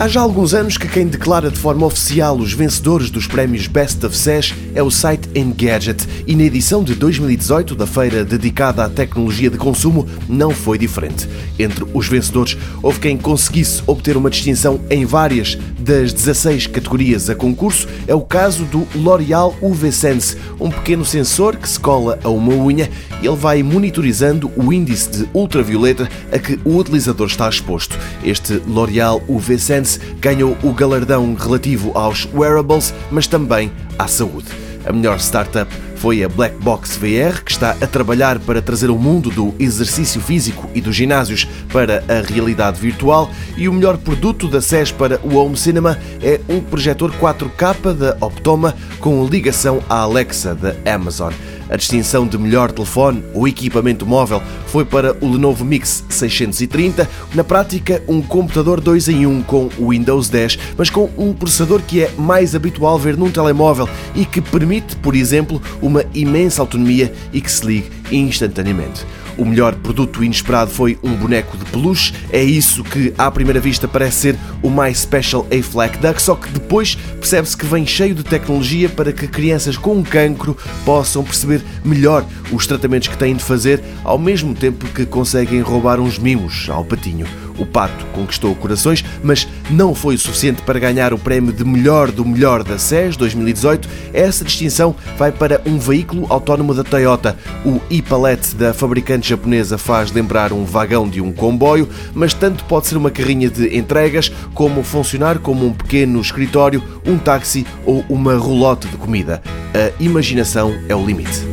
Há já alguns anos que quem declara de forma oficial os vencedores dos prémios Best of SES é o site Engadget e na edição de 2018 da feira dedicada à tecnologia de consumo não foi diferente. Entre os vencedores houve quem conseguisse obter uma distinção em várias das 16 categorias a concurso. É o caso do L'Oreal UV Sense, um pequeno sensor que se cola a uma unha e ele vai monitorizando o índice de ultravioleta a que o utilizador está exposto. Este L'Oreal UV Sense ganhou o galardão relativo aos wearables, mas também à saúde. A melhor startup foi a Black Box VR, que está a trabalhar para trazer o mundo do exercício físico e dos ginásios para a realidade virtual. E o melhor produto da SES para o Home Cinema é um projetor 4K da Optoma com ligação à Alexa da Amazon. A distinção de melhor telefone ou equipamento móvel foi para o Lenovo Mix 630, na prática um computador 2 em 1 com Windows 10, mas com um processador que é mais habitual ver num telemóvel e que permite, por exemplo, uma imensa autonomia e que se ligue instantaneamente. O melhor produto inesperado foi um boneco de peluche. É isso que, à primeira vista, parece ser o mais special A-Flack Duck, só que depois percebe-se que vem cheio de tecnologia para que crianças com cancro possam perceber melhor os tratamentos que têm de fazer, ao mesmo tempo que conseguem roubar uns mimos ao patinho. O Pato conquistou corações, mas não foi o suficiente para ganhar o prémio de melhor do melhor da SES 2018. Essa distinção vai para um veículo autónomo da Toyota. O e-Palette da fabricante japonesa faz lembrar um vagão de um comboio, mas tanto pode ser uma carrinha de entregas como funcionar como um pequeno escritório, um táxi ou uma roulotte de comida. A imaginação é o limite.